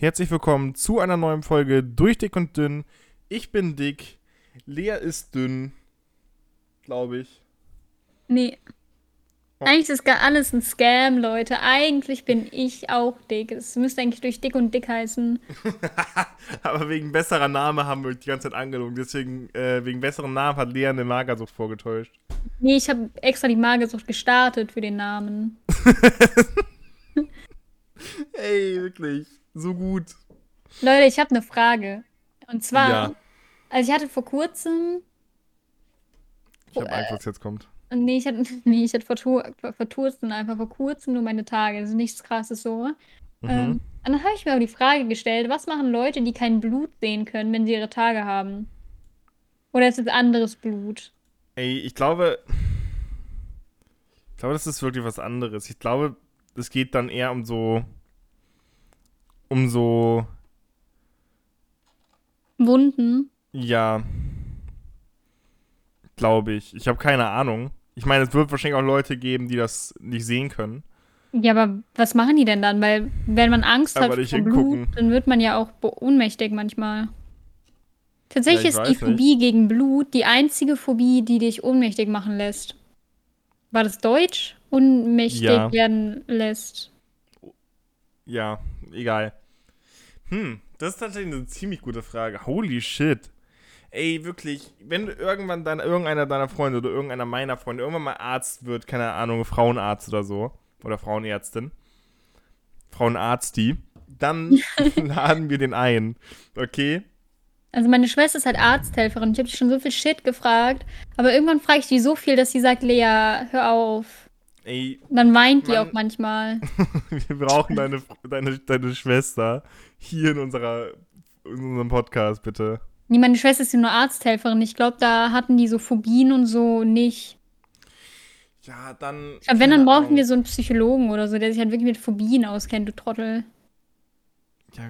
Herzlich willkommen zu einer neuen Folge Durch Dick und Dünn. Ich bin dick, Lea ist dünn, glaube ich. Nee. Oh. Eigentlich ist gar alles ein Scam, Leute. Eigentlich bin ich auch dick. Es müsste eigentlich durch dick und dick heißen. Aber wegen besserer Name haben wir euch die ganze Zeit angelogen. Deswegen, äh, wegen besseren Namen hat Lea eine Magersucht vorgetäuscht. Nee, ich habe extra die Magersucht gestartet für den Namen. Ey, wirklich. So gut. Leute, ich habe eine Frage. Und zwar, Ja. also ich hatte vor kurzem, Ich habe Angst, was jetzt kommt. nee, ich hatte, nee, ich hatte vor, vor, vor kurzem, einfach vor kurzem nur meine Tage. Das ist nichts krasses so. Mhm. Ähm, und dann habe ich mir auch die Frage gestellt, was machen Leute, die kein Blut sehen können, wenn sie ihre Tage haben? Oder ist es anderes Blut? Ey, ich glaube. Ich glaube, das ist wirklich was anderes. Ich glaube, es geht dann eher um so. Um so. Wunden? Ja. Glaube ich. Ich habe keine Ahnung. Ich meine, es wird wahrscheinlich auch Leute geben, die das nicht sehen können. Ja, aber was machen die denn dann? Weil, wenn man Angst Aber hat vor. Blut, dann wird man ja auch ohnmächtig manchmal. Tatsächlich Ja, ist die weiß nicht. Phobie gegen Blut die einzige Phobie, die dich ohnmächtig machen lässt. War das Deutsch? Ohnmächtig Ja. werden lässt. Ja, egal. Hm, das ist tatsächlich eine ziemlich gute Frage. Holy shit. Ey, wirklich, wenn du irgendwann dein, irgendeiner deiner Freunde oder irgendeiner meiner Freunde irgendwann mal Arzt wird, keine Ahnung, Frauenarzt oder so, oder Frauenärztin, Frauenarzt die, dann laden wir den ein, okay? Also meine Schwester ist halt Arzthelferin. Ich habe die schon so viel Shit gefragt. Aber irgendwann frage ich die so viel, dass sie sagt, Lea, hör auf. Ey, dann weint die Mann. auch manchmal. wir brauchen deine, deine, deine Schwester hier in, unserer, in unserem Podcast, bitte. Nee, meine Schwester ist ja nur Arzthelferin. Ich glaube, da hatten die so Phobien und so nicht. Ja, dann. Glaube, wenn, dann brauchen Ahnung. wir so einen Psychologen oder so, der sich halt wirklich mit Phobien auskennt, du Trottel. Ja,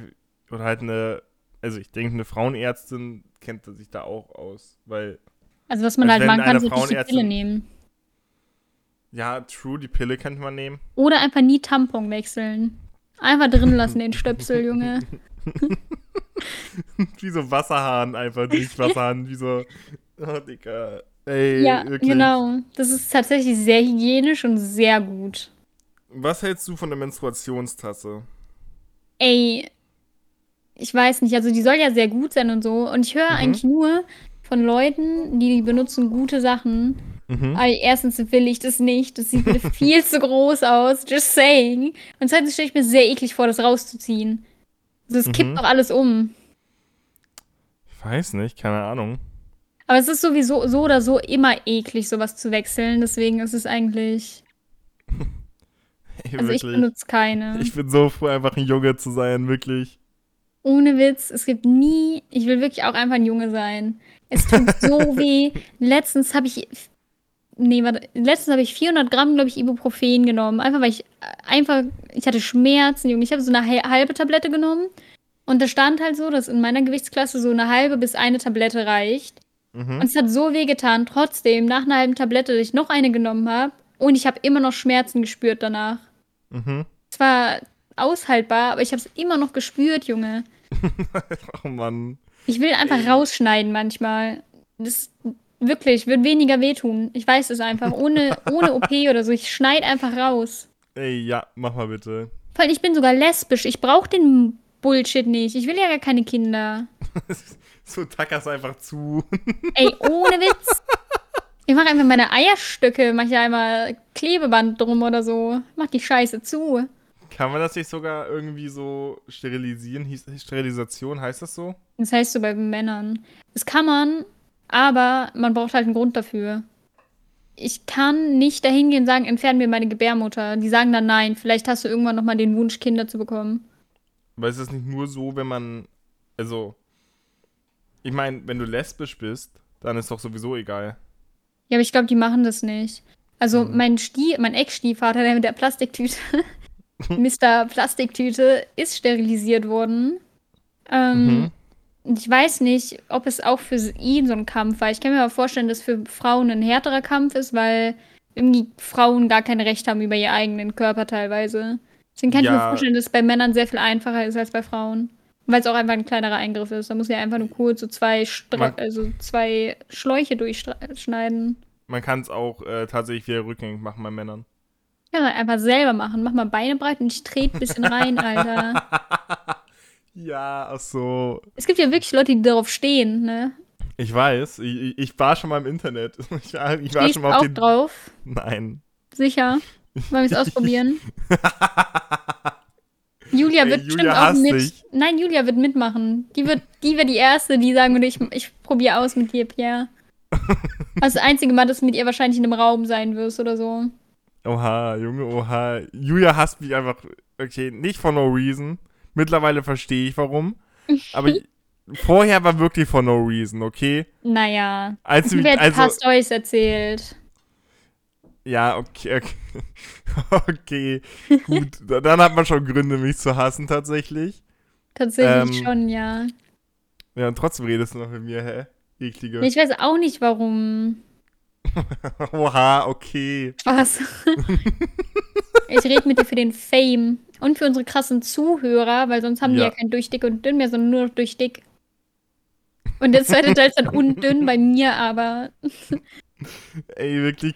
oder halt eine, also ich denke, eine Frauenärztin kennt sich da auch aus, weil, Also, was man Also halt machen kann, richtig die Pille nehmen. Ja, true, die Pille könnte man nehmen. Oder einfach nie Tampon wechseln. Einfach drin lassen, den Stöpsel, Junge. wie so Wasserhahn einfach, nicht Wasserhahn, wie so, oh, Digga, ey, Ja, wirklich. genau. Das ist tatsächlich sehr hygienisch und sehr gut. Was hältst du von der Menstruationstasse? Ey, ich weiß nicht, also die soll ja sehr gut sein und so. Und ich höre Mhm. eigentlich nur von Leuten, die benutzen gute Sachen. Mhm. Aber erstens will ich das nicht. Das sieht mir viel zu groß aus. Just saying. Und zweitens stelle ich mir sehr eklig vor, das rauszuziehen. Also es kippt Mhm. doch alles um. Ich weiß nicht, keine Ahnung. Aber es ist sowieso so oder so immer eklig, sowas zu wechseln. Deswegen ist es eigentlich. Ey, Also ich wirklich. benutze keine. Ich bin so froh, einfach ein Junge zu sein, wirklich. Ohne Witz, es gibt nie. Ich will wirklich auch einfach ein Junge sein. Es tut so weh. Letztens habe ich. Nee, warte. Letztens habe ich 400 Gramm, glaube ich, Ibuprofen genommen. Einfach, weil ich. Einfach. Ich hatte Schmerzen, Junge. Ich habe so eine hal- halbe Tablette genommen. Und da stand halt so, dass in meiner Gewichtsklasse so eine halbe bis eine Tablette reicht. Mhm. Und es hat so weh getan. Trotzdem, nach einer halben Tablette, dass ich noch eine genommen habe. Und ich habe immer noch Schmerzen gespürt danach. Mhm. Es war aushaltbar, aber ich habe es immer noch gespürt, Junge. Oh Mann. Ich will einfach rausschneiden manchmal. Das wirklich wird weniger wehtun. Ich weiß es einfach. Ohne, ohne OP oder so. Ich schneide einfach raus. Ey, ja, mach mal bitte. Allem, ich bin sogar lesbisch. Ich brauche den Bullshit nicht. Ich will ja gar keine Kinder. so tackerst einfach zu. Ey, ohne Witz. Ich mache einfach meine Eierstöcke, mache ich einmal Klebeband drum oder so. Mach die Scheiße zu. Kann man das nicht sogar irgendwie so sterilisieren? Hieß, Sterilisation, heißt das so? Das heißt so bei Männern. Das kann man, aber man braucht halt einen Grund dafür. Ich kann nicht dahin gehen und sagen, entfernen mir meine Gebärmutter. Die sagen dann nein. Vielleicht hast du irgendwann nochmal den Wunsch, Kinder zu bekommen. Aber ist es nicht nur so, wenn man. Also. Ich meine, wenn du lesbisch bist, dann ist doch sowieso egal. Ja, aber ich glaube, die machen das nicht. Also Mhm. mein Stie mein Ex-Stiefvater, der mit der Plastiktüte, Mr. Plastiktüte, ist sterilisiert worden. Ähm, Mhm. Ich weiß nicht, ob es auch für ihn so ein Kampf war. Ich kann mir aber vorstellen, dass für Frauen ein härterer Kampf ist, weil irgendwie Frauen gar kein Recht haben über ihren eigenen Körper teilweise. Deswegen kann ich mir Ja. vorstellen, dass es bei Männern sehr viel einfacher ist als bei Frauen. Weil es auch einfach ein kleinerer Eingriff ist. Da muss ja einfach nur kurz so zwei, Stra Man- also zwei Schläuche durchschneiden. Man kann es auch äh, tatsächlich wieder rückgängig machen bei Männern. Ja, einfach selber machen. Mach mal Beine breit und ich trete ein bisschen rein, Alter. Ja, ach so. Es gibt ja wirklich Leute, die darauf stehen, ne? Ich weiß, ich, ich- war schon mal im Internet. Ich war, ich war schon mal auf auch den. drauf. Nein. Sicher. Wollen wir es ausprobieren? Julia Ey, wird Julia bestimmt auch mit. dich. Nein, Julia wird mitmachen. Die wird, die wäre die erste, die sagen würde, ich, ich probiere aus mit dir, Pierre. Also das einzige Mal, dass du mit ihr wahrscheinlich in einem Raum sein wirst oder so. Oha, Junge, oha. Julia hasst mich einfach. Okay, nicht for no reason. Mittlerweile verstehe ich warum. Aber vorher war wirklich for no reason, okay? Naja. Als du, jetzt also, Storys erzählt. ja, okay, okay. okay, gut. Da- Dann hat man schon Gründe, mich zu hassen, tatsächlich. Tatsächlich Ähm, schon, ja. Ja, und trotzdem redest du noch mit mir, hä? Eklige. Ich weiß auch nicht, warum. Oha, okay. Was? ich rede mit dir für den Fame und für unsere krassen Zuhörer, weil sonst haben die Ja. ja kein durch dick und dünn mehr, sondern nur noch durch dick. Und der zweite Teil ist dann undünn bei mir, aber Ey, wirklich.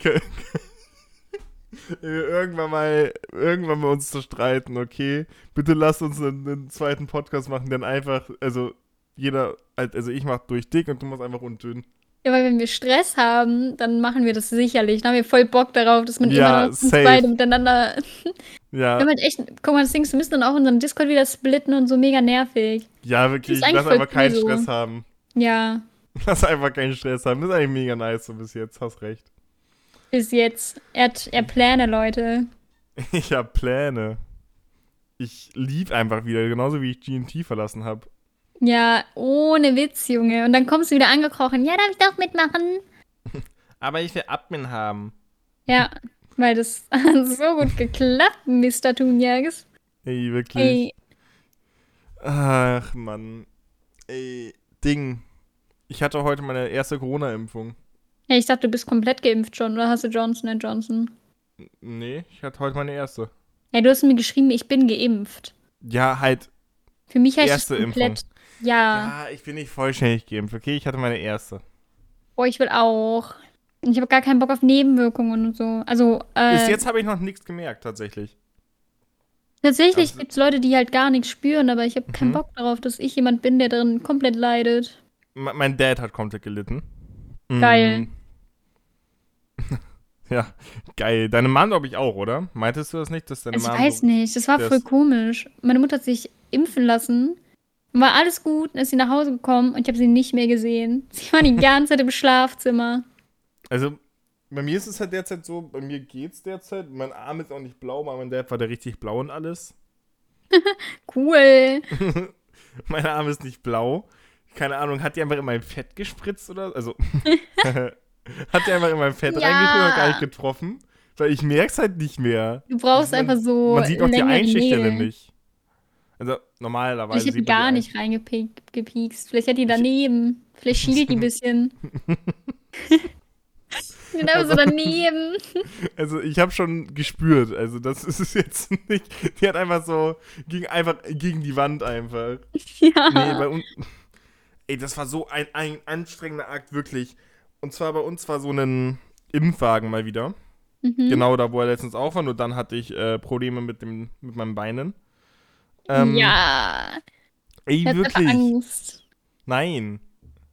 irgendwann mal, irgendwann mal uns zerstreiten, okay? Bitte lasst uns einen, einen zweiten Podcast machen, dann einfach, also jeder, also ich mach durch dick und du machst einfach undünn. Ja, weil wenn wir Stress haben, dann machen wir das sicherlich. Dann haben wir voll Bock darauf, dass man Ja, immer noch beide miteinander. Ja, Wir haben halt echt, guck mal, das Ding ist, wir müssen dann auch unseren Discord wieder splitten und so mega nervig. ja, wirklich. Lass einfach keinen so. Stress haben. Ja, Lass einfach keinen Stress haben. Das ist eigentlich mega nice so bis jetzt, hast recht. bis jetzt. Er hat er Pläne, Leute. Ich hab Pläne. Ich lieb einfach wieder, genauso wie ich GNT verlassen habe. Ja, ohne Witz, Junge. Und dann kommst du wieder angekrochen. Ja, darf ich doch mitmachen? Aber ich will Admin haben. Ja, weil das hat so gut geklappt, Mr. Thunjags. Ey, wirklich. Ey, Ach, Mann. Ey, Ding. Ich hatte heute meine erste Corona-Impfung. hey, ich dachte, du bist komplett geimpft schon, oder hast du Johnson Johnson? Nee, ich hatte heute meine erste. Ja, du hast mir geschrieben, ich bin geimpft. Ja, halt. Für mich heißt Erste es komplett. Ja, Ja, ich bin nicht vollständig geimpft, okay? Ich hatte meine erste. boah, ich will auch. Ich habe gar keinen Bock auf Nebenwirkungen und so. Also, Bis äh, jetzt habe ich noch nichts gemerkt, tatsächlich. tatsächlich also- gibt es Leute, die halt gar nichts spüren, aber ich habe keinen Mhm. Bock darauf, dass ich jemand bin, der drin komplett leidet. Me- mein Dad hat komplett gelitten. Geil. Mm. ja, geil. Deine Mom, glaube ich, auch, oder? Meintest du das nicht, dass deine Also ich Mom weiß so nicht, das war voll komisch. Meine Mutter hat sich impfen lassen. War alles gut, dann ist sie nach Hause gekommen und ich habe sie nicht mehr gesehen. Sie war die ganze Zeit im Schlafzimmer. Also, bei mir ist es halt derzeit so, bei mir geht's derzeit. Mein Arm ist auch nicht blau, bei meinem Dad war der richtig blau und alles. Cool. mein Arm ist nicht blau. Keine Ahnung, hat die einfach in mein Fett gespritzt oder? Also, hat die einfach in mein Fett Ja. reingespritzt oder gar nicht getroffen? Weil ich merk's halt nicht mehr. Du brauchst Man- einfach so. Man sieht auch die Nägel. nicht. Also, normalerweise. Sieht man gar nicht reingepiekst. Vielleicht hat die daneben. Vielleicht schielt die ein bisschen. sind einfach so daneben. Also ich habe schon gespürt, also das ist es jetzt nicht. Die hat einfach so ging einfach gegen die Wand einfach. Ja. Nee, bei uns. Ey, das war so ein, ein anstrengender Akt, wirklich. Und zwar bei uns war so ein Impfwagen mal wieder. Mhm. Genau da, wo er letztens auch war, nur dann hatte ich äh, Probleme mit, dem, mit meinen Beinen. Ähm, ja. Ey, Ich wirklich. Angst. Nein.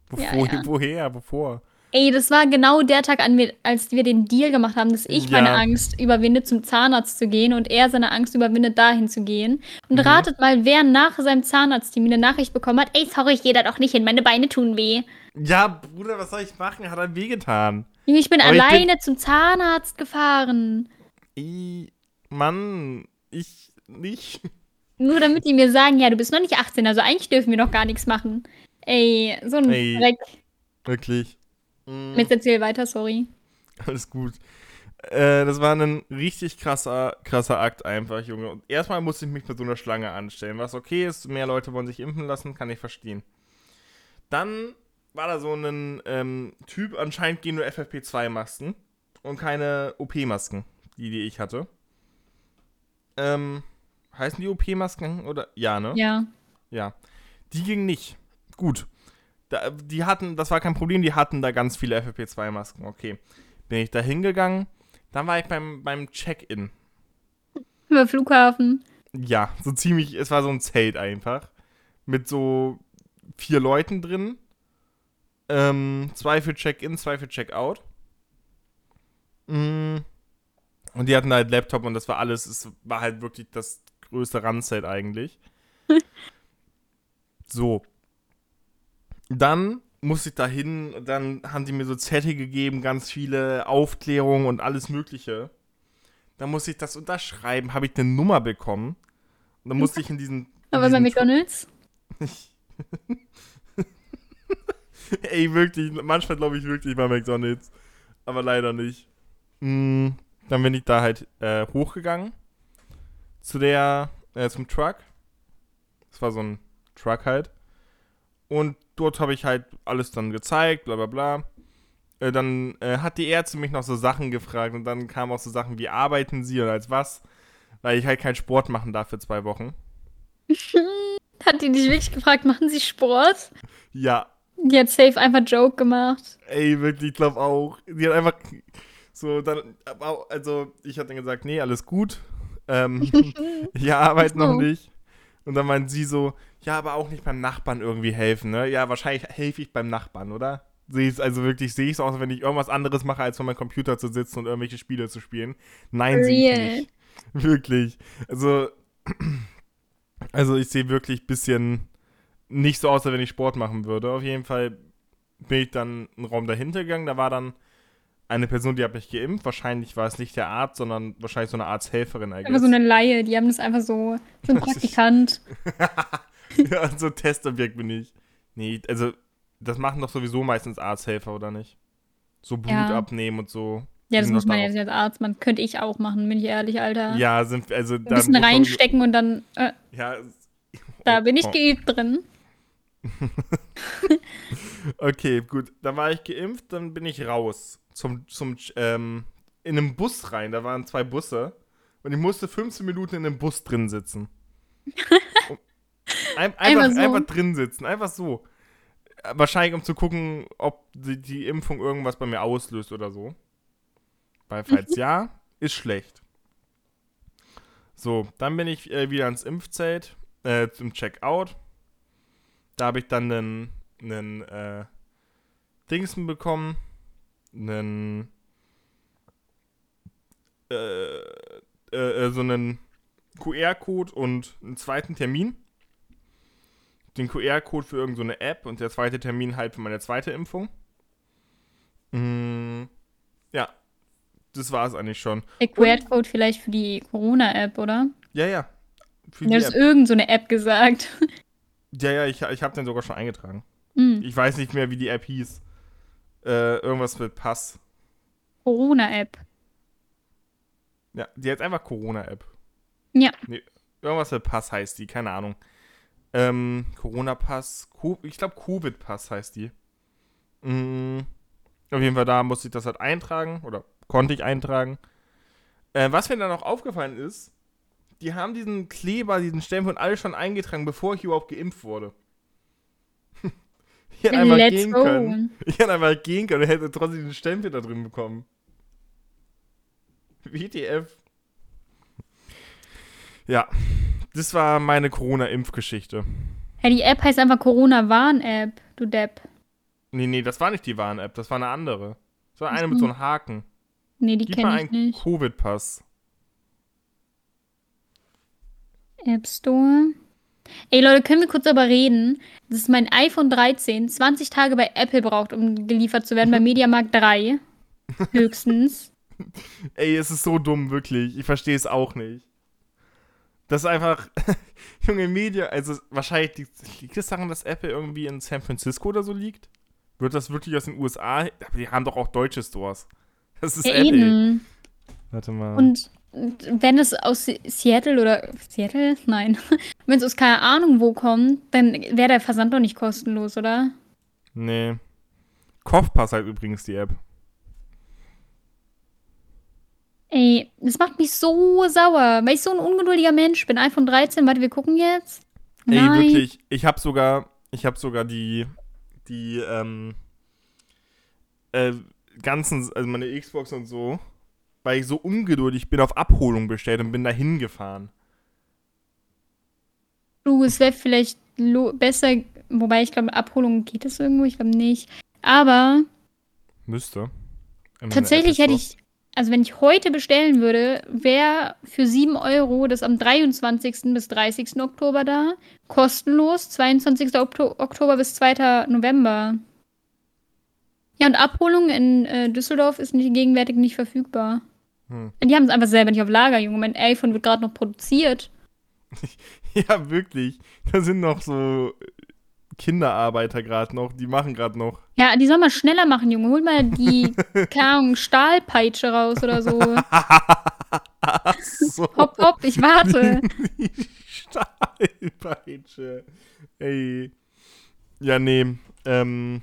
Wovor, Ja, ja. Woher? Wovor? Ey, das war genau der Tag, als wir den Deal gemacht haben, dass ich meine Ja. Angst überwinde, zum Zahnarzt zu gehen und er seine Angst überwindet, dahin zu gehen. Und Mhm. ratet mal, wer nach seinem Zahnarzttermin eine Nachricht bekommen hat: Ey, sorry, ich gehe da doch nicht hin, meine Beine tun weh. Ja, Bruder, was soll ich machen? Hat er wehgetan. Junge, Ich bin Aber ich bin- alleine zum Zahnarzt gefahren. Ey, Mann, ich nicht. Nur damit die mir sagen: Ja, du bist noch nicht 18, also eigentlich dürfen wir noch gar nichts machen. Ey, so ein Ey. Dreck. Wirklich. Mm. Jetzt erzähl weiter, sorry. Alles gut. Äh, das war ein richtig krasser, krasser Akt einfach, Junge. Und erstmal musste ich mich mit so einer Schlange anstellen. Was okay ist, mehr Leute wollen sich impfen lassen, kann ich verstehen. Dann war da so ein ähm, Typ, anscheinend gehen nur FFP2-Masken und keine OP-Masken, die, die ich hatte. Ähm, heißen die OP-Masken oder? Ja, ne? Ja. Ja. Die ging nicht. Gut. Da, die hatten, das war kein Problem, die hatten da ganz viele FFP2-Masken. Okay. Bin ich da hingegangen. Dann war ich beim, beim Check-In. Über Flughafen. Ja, so ziemlich, es war so ein Zelt einfach. Mit so vier Leuten drin. Ähm, zwei für Check-In, zwei für Check-Out. Mm. Und die hatten halt Laptop und das war alles, es war halt wirklich das größte Randzelt eigentlich. so. Dann musste ich da hin, dann haben die mir so Zettel gegeben, ganz viele Aufklärungen und alles Mögliche. Dann musste ich das unterschreiben, habe ich eine Nummer bekommen. Und dann musste ich in diesen. Aber in bei diesen McDonalds? Ey, wirklich, manchmal glaube ich wirklich bei McDonalds. Aber leider nicht. Mm, dann bin ich da halt äh, hochgegangen. Zu der, äh, zum Truck. Das war so ein Truck halt. Und dort habe ich halt alles dann gezeigt, bla bla bla. Äh, dann äh, hat die Ärzte mich noch so Sachen gefragt und dann kamen auch so Sachen wie, arbeiten sie und als was? Weil ich halt keinen Sport machen darf für zwei Wochen. Hat die dich wirklich gefragt, machen sie Sport? Ja, Die hat safe einfach Joke gemacht. Ey, wirklich, ich glaube auch. Die hat einfach so dann, also ich hatte dann gesagt, nee, alles gut. Ähm, ich arbeite noch nicht. Und dann meint sie so, ja, aber auch nicht beim Nachbarn irgendwie helfen, ne? Ja, wahrscheinlich helfe ich beim Nachbarn, oder? Sehe ich also wirklich, sehe ich es aus, wenn ich irgendwas anderes mache, als vor meinem Computer zu sitzen und irgendwelche Spiele zu spielen. Nein, sehe ich nicht. Wirklich. Also, also ich sehe wirklich ein bisschen nicht so aus, als wenn ich Sport machen würde. Auf jeden Fall bin ich dann einen Raum dahinter gegangen. Da war dann eine Person, die hat mich geimpft. Wahrscheinlich war es nicht der Arzt, sondern wahrscheinlich so eine Arzthelferin. Einfach guess. so eine Laie, die haben das einfach so, so ein Praktikant. ja, so ein Testobjekt bin ich. Nee, also das machen doch sowieso meistens Arzthelfer, oder nicht? So Blut Ja. abnehmen und so. Ja, das muss man darauf- jetzt als Arzt, man könnte ich auch machen, bin ich ehrlich, Alter. Ja, sind also Ein bisschen reinstecken und dann, äh, Ja, da bin ich oh. geübt drin. Okay, gut. Dann war ich geimpft, dann bin ich raus. Zum, zum, ähm, in einem Bus rein. Da waren zwei Busse. Und ich musste 15 Minuten in einem Bus drin sitzen. Ein, einfach, Einfach so. einfach drin sitzen. Einfach so. Wahrscheinlich, um zu gucken, ob die, die Impfung irgendwas bei mir auslöst oder so. Weil, falls ja, ist schlecht. So, dann bin ich äh, wieder ins Impfzelt, äh, zum Checkout. Da habe ich dann einen, einen äh, Dingsen bekommen. Einen, äh, äh, äh, so einen QR-Code und einen zweiten Termin. Den QR-Code für irgendeine so App und der zweite Termin halt für meine zweite Impfung. Mm, ja, das war es eigentlich schon. Der QR-Code vielleicht für die Corona-App, oder? Ja, ja. Für Du hast App. irgend so eine App gesagt. Ja, ja, ich, ich habe den sogar schon eingetragen. Hm. Ich weiß nicht mehr, wie die App hieß. Äh, irgendwas mit Pass. Corona-App. Ja, die heißt einfach Corona-App. Ja. Nee, irgendwas mit Pass heißt die, keine Ahnung. Ähm, Corona-Pass, Co ich glaube Covid-Pass heißt die. Mm, auf jeden Fall, da musste ich das halt eintragen, oder konnte ich eintragen. Äh, was mir dann noch aufgefallen ist, die haben diesen Kleber, diesen Stempel und alles schon eingetragen, bevor ich überhaupt geimpft wurde. Ich hätte einfach Let's gehen go. können. Ich hätte einfach gehen können und hätte trotzdem den Stempel da drin bekommen. WTF. Ja, das war meine Corona-Impfgeschichte. Ja, die App heißt einfach Corona-Warn-App, du Depp. Nee, nee, das war nicht die Warn-App, das war eine andere. Das war eine mit so. einem Haken. Nee, die kenne ich einen nicht. Covid-Pass. App Store. Ey, Leute, können wir kurz darüber reden, dass mein iPhone 13 20 Tage bei Apple braucht, um geliefert zu werden, bei Mediamarkt 3. Höchstens. Ey, es ist so dumm, wirklich. Ich verstehe es auch nicht. Das ist einfach. Junge Media, also wahrscheinlich liegt, liegt es daran, dass Apple irgendwie in San Francisco oder so liegt? Wird das wirklich aus den USA? Aber die haben doch auch deutsche Stores. Das ist Ja, Apple. eben. Warte mal. Und wenn es aus Se- Seattle oder Seattle? Nein. Wenn es aus keine Ahnung wo kommt, dann wäre der Versand doch nicht kostenlos, oder? Nee. Kopfpass halt übrigens die App. Ey, das macht mich so sauer, weil ich so ein ungeduldiger Mensch bin. iPhone 13, warte, wir gucken jetzt. Ey, Nein. wirklich, ich habe sogar, ich habe sogar die, die, ähm, äh, ganzen, also meine Xbox und so, weil ich so ungeduldig bin, auf Abholung bestellt und bin da hingefahren. Du, es wäre vielleicht besser, wobei ich glaube, Abholung geht es irgendwo, ich glaube nicht. Aber Müsste. Tatsächlich hätte ich, also wenn ich heute bestellen würde, wäre für 7 Euro das am 23. bis 30. Oktober da. Kostenlos, 22. Okto Oktober bis 2. November. Ja, und Abholung in äh, Düsseldorf ist nicht, gegenwärtig nicht verfügbar. Hm. Die haben es einfach selber nicht auf Lager, Junge. Mein iPhone wird gerade noch produziert. Ja, wirklich. Da sind noch so Kinderarbeiter gerade noch, die machen gerade noch. Ja, die soll mal schneller machen, Junge. Hol mal die, keine Stahlpeitsche raus oder so. so. Hopp, hopp, ich warte. Die Stahlpeitsche. Ey. Ja, nee. Ähm,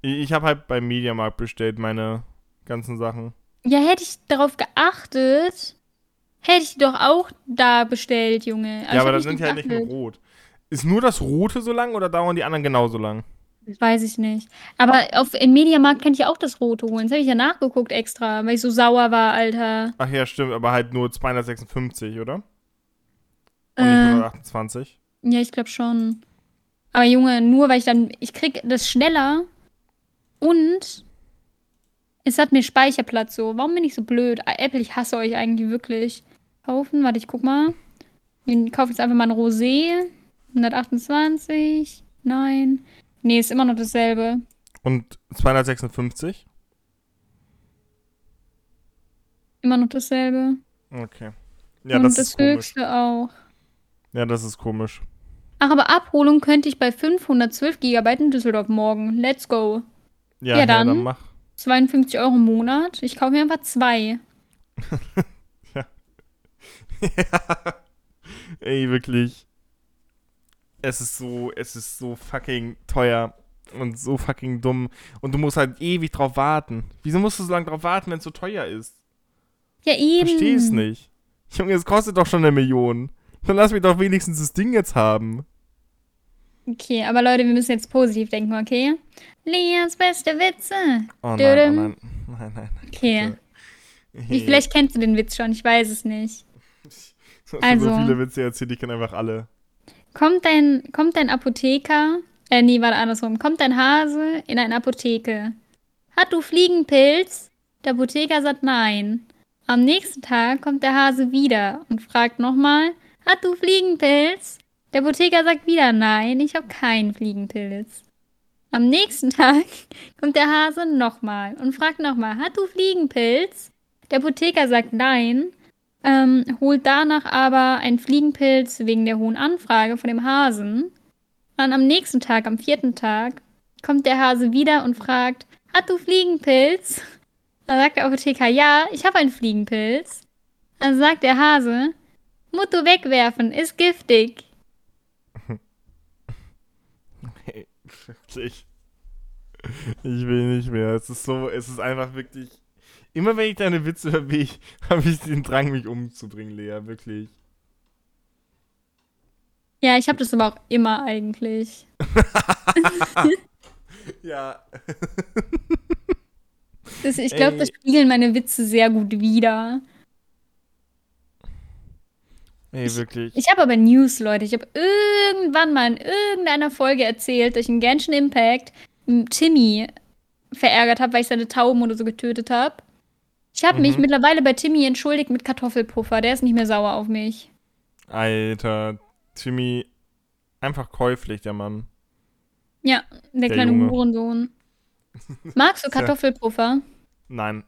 ich ich habe halt beim Mediamarkt bestellt, meine ganzen Sachen. Ja, hätte ich darauf geachtet, hätte ich die doch auch da bestellt, Junge. ja, aber da sind die halt nicht nur rot. Ist nur das Rote so lang oder dauern die anderen genauso lang? Das weiß ich nicht. Aber auf, im Mediamarkt kann ich ja auch das Rote holen. Das habe ich ja nachgeguckt extra, weil ich so sauer war, Alter. Ach ja, stimmt, aber halt nur 256, oder? Und nicht Äh, 128? ja, ich glaube schon. Aber Junge, nur weil ich dann, ich krieg das schneller und es hat mir Speicherplatz so. Warum bin ich so blöd? Apple, ich hasse euch eigentlich wirklich. Kaufen, warte, ich guck mal. Ich kaufe jetzt einfach mal ein Rosé. 128. Nein. Nee, ist immer noch dasselbe. Und 256? Immer noch dasselbe. Okay. Ja, und das, das, ist komisch. höchste auch. Ja, das ist komisch. Ach, aber Abholung könnte ich bei 512 GB in Düsseldorf morgen. Let's go. Ja, Ja, ja, dann. dann mach. 52 Euro im Monat. Ich kaufe mir einfach zwei. Ey, wirklich. Es ist so, es ist so fucking teuer und so fucking dumm. Und du musst halt ewig drauf warten. Wieso musst du so lange drauf warten, wenn es so teuer ist? Ja, eben. Ich versteh's nicht. Junge, es kostet doch schon eine Million. Dann lass mich doch wenigstens das Ding jetzt haben. Okay, aber Leute, wir müssen jetzt positiv denken, okay? Leas beste Witze. Oh nein, oh nein. Nein, nein. Okay. Wie, vielleicht kennst du den Witz schon, ich weiß es nicht. Hast also- so viele Witze erzählt, ich kenne einfach alle. Kommt ein, kommt ein Apotheker, äh, nee, warte, andersrum. Kommt ein Hase in eine Apotheke. Hat du Fliegenpilz? Der Apotheker sagt nein. Am nächsten Tag kommt der Hase wieder und fragt nochmal, hat du Fliegenpilz? Der Apotheker sagt wieder nein, ich habe keinen Fliegenpilz. Am nächsten Tag kommt der Hase nochmal und fragt nochmal, hat du Fliegenpilz? Der Apotheker sagt nein, ähm, holt danach aber einen Fliegenpilz wegen der hohen Anfrage von dem Hasen. Dann am nächsten Tag, am vierten Tag, kommt der Hase wieder und fragt, hat du Fliegenpilz? Dann sagt der Apotheker, ja, ich habe einen Fliegenpilz. Dann sagt der Hase, du wegwerfen, ist giftig. Hey, wirklich. Ich will nicht mehr. Es ist so, es ist einfach wirklich. Immer wenn ich deine Witze höre, habe ich den Drang, mich umzubringen, Lea. Wirklich. Ja, ich habe das aber auch immer eigentlich. Ja. Das, ich glaube, das spiegeln meine Witze sehr gut wider. Ey, wirklich. Ich habe aber News, Leute. Ich habe irgendwann mal in irgendeiner Folge erzählt, dass ich in Genshin Impact m, Timmy verärgert habe, weil ich seine Tauben oder so getötet habe. Ich habe mich Mhm. mittlerweile bei Timmy entschuldigt mit Kartoffelpuffer. Der ist nicht mehr sauer auf mich. Alter, Timmy. Einfach käuflich, der Mann. Ja, der, Der kleine Junge. Hurensohn. Magst du. Kartoffelpuffer? Nein.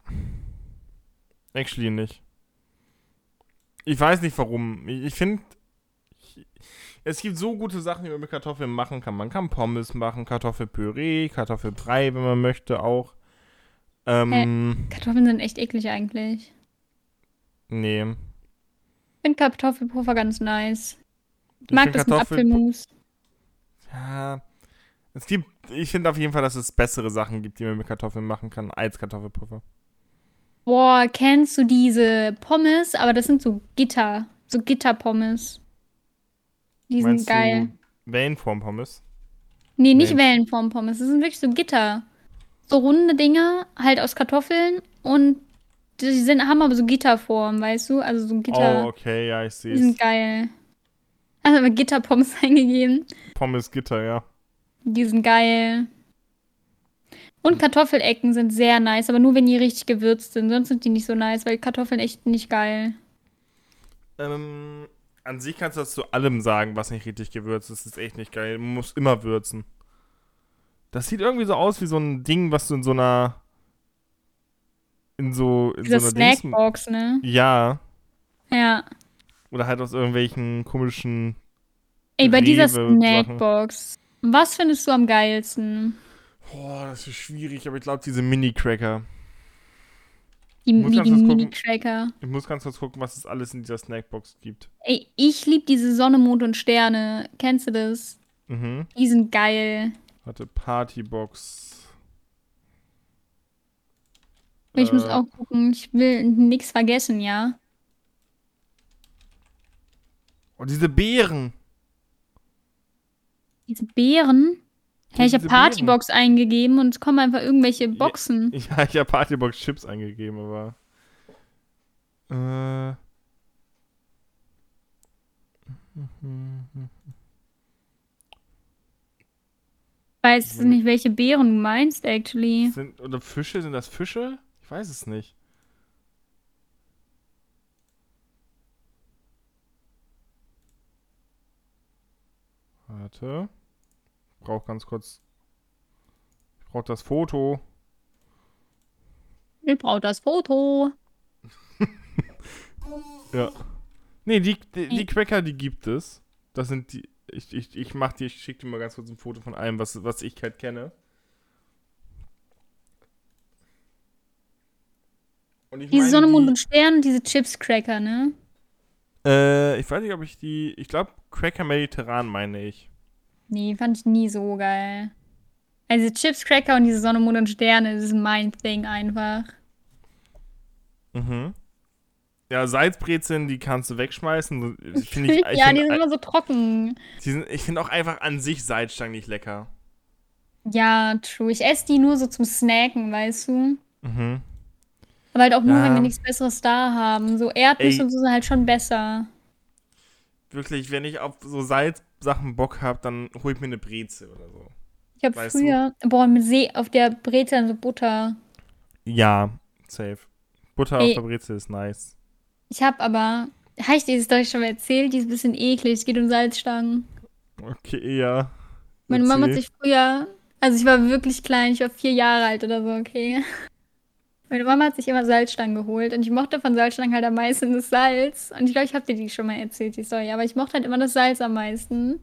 Actually nicht. Ich weiß nicht warum. Ich, ich finde. Es gibt so gute Sachen, die man mit Kartoffeln machen kann. Man kann Pommes machen, Kartoffelpüree, Kartoffelbrei, wenn man möchte, auch. Ähm, Kartoffeln sind echt eklig eigentlich. nee. Ich finde Kartoffelpuffer ganz nice. Ich Ich mag das mit Kartoffel- Apfelmus. Ja. Es gibt, ich finde auf jeden Fall, dass es bessere Sachen gibt, die man mit Kartoffeln machen kann, als Kartoffelpuffer. Boah, kennst du diese Pommes? Aber das sind so Gitter, so Gitterpommes. Die sind Meinst geil. du Wellenform-Pommes? Nee, nicht Nee. Wellenform-Pommes. Das sind wirklich so Gitter. So runde Dinger, halt aus Kartoffeln und die sind, haben aber so Gitterform, weißt du? Also so Gitter. Oh, okay, ja, ich sehe Die sind geil. Also Gitterpommes eingegeben. Pommes Gitter, ja. Die sind geil. Und Kartoffelecken sind sehr nice, aber nur wenn die richtig gewürzt sind. Sonst sind die nicht so nice, weil Kartoffeln echt nicht geil. Ähm, an sich kannst du das zu allem sagen, was nicht richtig gewürzt ist. Das ist echt nicht geil. Man muss immer würzen. Das sieht irgendwie so aus wie so ein Ding, was du in so einer. In so. In Diese so einer Dings- Snackbox, ne? Ja. Ja. Oder halt aus irgendwelchen komischen. Ey, bei dieser Rewe-Sachen. Snackbox. Was findest du am geilsten? Boah, das ist schwierig, aber ich glaube, diese Mini-Cracker. Die, Muss wie ganz die. Mini-Cracker. Ich muss ganz kurz gucken, was es alles in dieser Snackbox gibt. Ey, ich liebe diese Sonne, Mond und Sterne. Kennst du das? Mhm. Die sind geil. Warte, Partybox. Ich muss Äh, auch gucken. Ich will nichts vergessen, ja? Oh, diese Beeren. Diese Beeren? Hä, ich habe Partybox eingegeben und es kommen einfach irgendwelche Boxen. Ja, ich habe Partybox Chips eingegeben, aber. Äh. Ich weiß nicht, welche Beeren du meinst, actually. Sind, oder Fische? Sind das Fische? Ich weiß es nicht. Warte. Ich brauche ganz kurz. Ich brauche das Foto. Ich brauche das Foto. Ja. Nee, die, die, die. Cracker, die gibt es. Das sind die. Ich, ich, ich mach dir, ich schick dir mal ganz kurz ein Foto von allem, was, was ich halt kenne. Und ich Diese meine, Sonne, Mond die- und Stern, diese Chips-Cracker, ne? Äh, ich weiß nicht, ob ich die. Ich glaube, Cracker Mediterran meine ich. Nee, fand ich nie so geil. Also Chips, Cracker und diese Sonne, Mond und Sterne, das ist mein Thing einfach. Mhm. Ja, Salzbrezeln, die kannst du wegschmeißen. Finde ich, ja, die find, sind immer so trocken. die sind, ich finde auch einfach an sich Salzstangen nicht lecker. Ja, true. Ich esse die nur so zum Snacken, weißt du? Mhm. Aber halt auch nur, Ja. wenn wir nichts Besseres da haben. So Erdnüsse Ey. und so sind halt schon besser. Wirklich, wenn ich auf so Salzsachen Bock habe, dann hol ich mir eine Brezel oder so. Ich habe Weißt du? früher, boah, mit See auf der Brezel so Butter. Ja, safe. Butter Ey. auf der Brezel ist nice. Ich habe aber, habe ich dir das Story schon mal erzählt? Die ist ein bisschen eklig. Es geht um Salzstangen. Okay, ja. Meine Mama hat Erzähl. sich früher, also ich war wirklich klein, ich war vier Jahre alt oder so, okay. Meine Mama hat sich immer Salzstangen geholt und ich mochte von Salzstangen halt am meisten das Salz. Und ich glaube, ich habe dir die schon mal erzählt, die Story, aber ich mochte halt immer das Salz am meisten.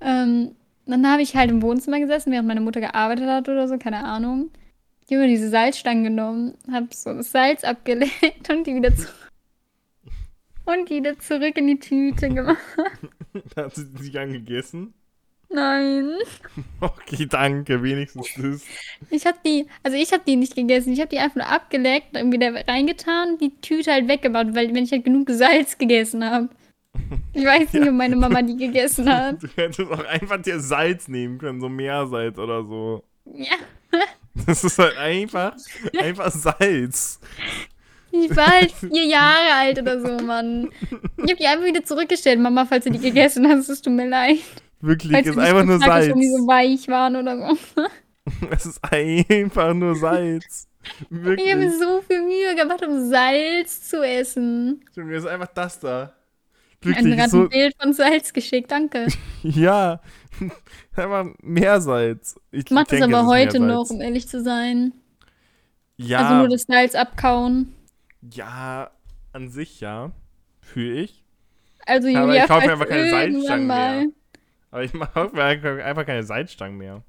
Ähm, dann habe ich halt im Wohnzimmer gesessen, während meine Mutter gearbeitet hat oder so, keine Ahnung. Ich habe mir diese Salzstangen genommen, habe so das Salz abgelegt und die wieder zurück. Und die wieder zurück in die Tüte gemacht. Hat sie die dann gegessen? Nein. Okay, danke, wenigstens das. Ich habe die, also ich habe die nicht gegessen. Ich habe die einfach nur abgeleckt, dann wieder reingetan, die Tüte halt weggemacht, weil wenn ich halt genug Salz gegessen habe. Ich weiß nicht, ob meine Mama die gegessen hat. Du hättest auch einfach dir Salz nehmen können, so Meersalz oder so. Ja, Das ist halt einfach, einfach Salz. ich war halt vier Jahre alt oder so, Mann. Ich habe die einfach wieder zurückgestellt, Mama, falls du die gegessen hast. Es tut mir leid. Wirklich, Falls ist einfach nur Salz. warum die so weich waren oder so. Es ist einfach nur Salz. Ich habe Wirklich. mir so viel Mühe gemacht, um Salz zu essen. Mir ist einfach das da. Ein Wirklich, gerade so, ein Bild von Salz geschickt, danke. ja. Einfach Meersalz. Ich Ich mach das aber heute noch, um ehrlich zu sein. Ja, Also nur das Salz abkauen. ja, an sich ja. Fühle ich. Also Aber Julia, ich kaufe mir einfach keine Salzstangen mehr. Aber ich mache mir einfach keine Salzstangen mehr.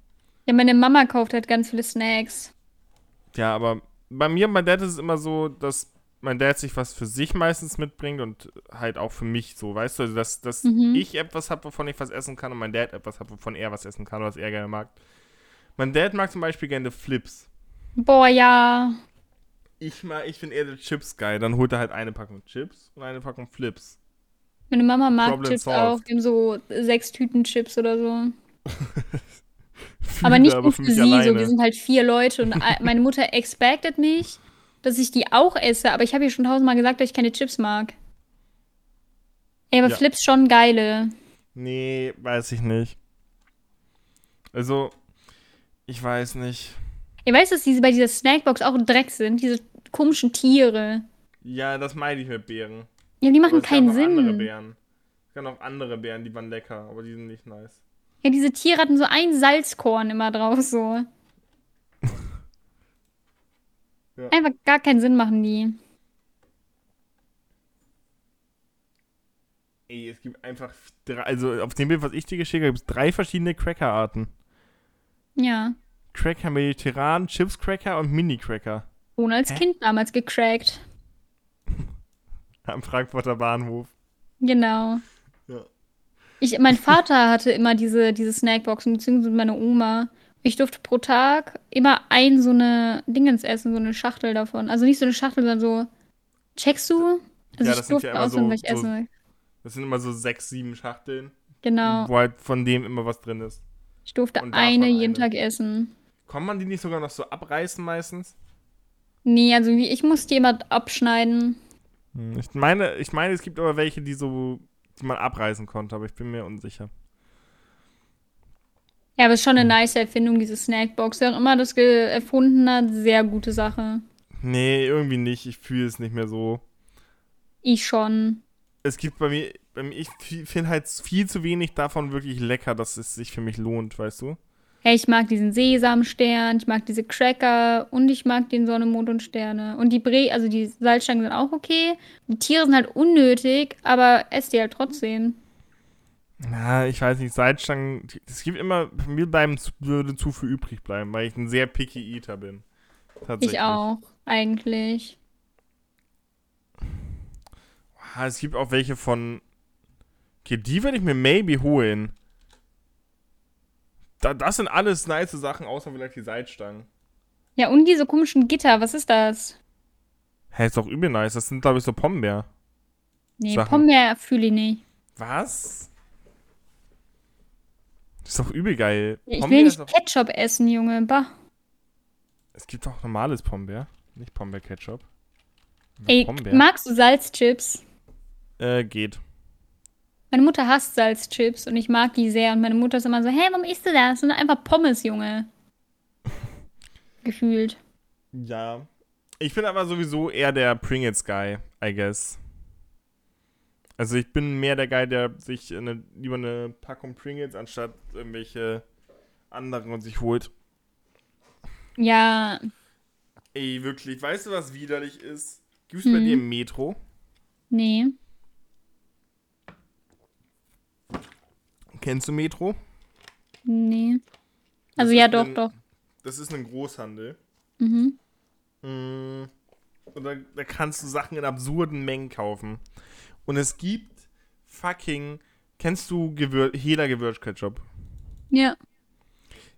Ja, meine Mama kauft halt ganz viele Snacks. Ja, aber bei mir, mein Dad ist es immer so, dass mein Dad sich was für sich meistens mitbringt und halt auch für mich so, weißt du, also dass, dass Mhm. ich etwas habe, wovon ich was essen kann und mein Dad etwas hat, wovon er was essen kann, was er gerne mag. Mein Dad mag zum Beispiel gerne Flips. Boah, ja. Ich mag, ich bin eher der Chips geil. Dann holt er halt eine Packung Chips und eine Packung Flips. Meine Mama mag Problem Chips solved. auch. Die haben so sechs Tüten Chips oder so. Viele, Aber nicht nur für sie, so. alleine. Wir sind halt vier Leute und meine Mutter expectet mich, dass ich die auch esse. Aber ich habe ihr schon tausendmal gesagt, dass ich keine Chips mag. Ey, aber Ja. Flips schon geile. Nee, weiß ich nicht. Also, ich weiß nicht. Ihr weißt, dass diese bei dieser Snackbox auch Dreck sind? Diese komischen Tiere. Ja, das meine ich mit Beeren. Ja, die machen Aber keinen noch andere Sinn. Beeren. Es gab noch andere Beeren, die waren lecker, aber die sind nicht nice. Ja, diese Tiere hatten so ein Salzkorn immer drauf, so. Ja. Einfach gar keinen Sinn machen die. Ey, es gibt einfach drei, also auf dem Bild, was ich dir geschickt habe, gibt es drei verschiedene Cracker-Arten. Ja. Cracker Mediterran, Chips Cracker und Mini Cracker. Ohne als Hä? Kind damals gecrackt. Am Frankfurter Bahnhof. Genau. Ja. Ich, mein Vater hatte immer diese, diese Snackboxen, beziehungsweise meine Oma. Ich durfte pro Tag immer ein so eine Dingens essen, so eine Schachtel davon. Also nicht so eine Schachtel, sondern so. Checkst du? Also Ja, das sind durfte ja immer so- so-. Das sind immer so sechs, sieben Schachteln, Genau. wo halt von dem immer was drin ist. Ich durfte eine jeden eine. Tag essen. Kann man die nicht sogar noch so abreißen meistens? Nee, also ich musste die immer abschneiden. Hm, Ich meine, ich meine, es gibt aber welche, die so, die man abreißen konnte, aber ich bin mir unsicher. Ja, aber es ist schon eine Hm. nice Erfindung, diese Snackbox. Wer auch immer das erfunden hat, sehr gute Sache. Nee, irgendwie nicht. Ich fühle es nicht mehr so. Ich schon. Es gibt bei mir, bei mir ich finde halt viel zu wenig davon wirklich lecker, dass es sich für mich lohnt, weißt du? Hey, ich mag diesen Sesamstern, ich mag diese Cracker und ich mag den Sonne, Mond und Sterne. Und die Bre, also die Salzstangen sind auch okay. Die Tiere sind halt unnötig, aber ess die halt trotzdem. Na, ich weiß nicht, Salzstangen, es gibt immer, mir bleiben, würde zu viel übrig bleiben, weil ich ein sehr picky Eater bin. Tatsächlich. Ich auch, eigentlich. Ah, es gibt auch welche von, okay, die würde ich mir maybe holen. Da, das sind alles nice Sachen, außer vielleicht die Salzstangen. Ja, und diese komischen Gitter, was ist das? Hä, ist doch übel nice. Das sind, glaube ich, so Pombeer. Nee, Sachen. Pombeer fühle ich nicht. Was? Das ist doch übel geil. Ich Pombeer will nicht doch- Ketchup essen, Junge. Bah. Es gibt auch normales Pombeer. Nicht Pombeer-Ketchup. Ey, Pombeer. magst du Salzchips? Äh, geht. Meine Mutter hasst Salzchips und ich mag die sehr. Und meine Mutter ist immer so, hey, warum isst du das? Das sind einfach Pommes, Junge. Gefühlt. Ja. Ich bin aber sowieso eher der Pringles-Guy, I guess. Also ich bin mehr der Guy, der sich eine, lieber eine Packung Pringles anstatt irgendwelche anderen und sich holt. Ja, Ey, wirklich, weißt du, was widerlich ist? Gibt's bei Hm. dir im Metro? nee. Kennst du Metro? Nee. Also Das ja, doch, ein- doch. Das ist ein Großhandel. Mhm. Mm, Und da, da kannst du Sachen in absurden Mengen kaufen. Und es gibt fucking. Kennst du Gewür Hela Gewürzketchup? Ja.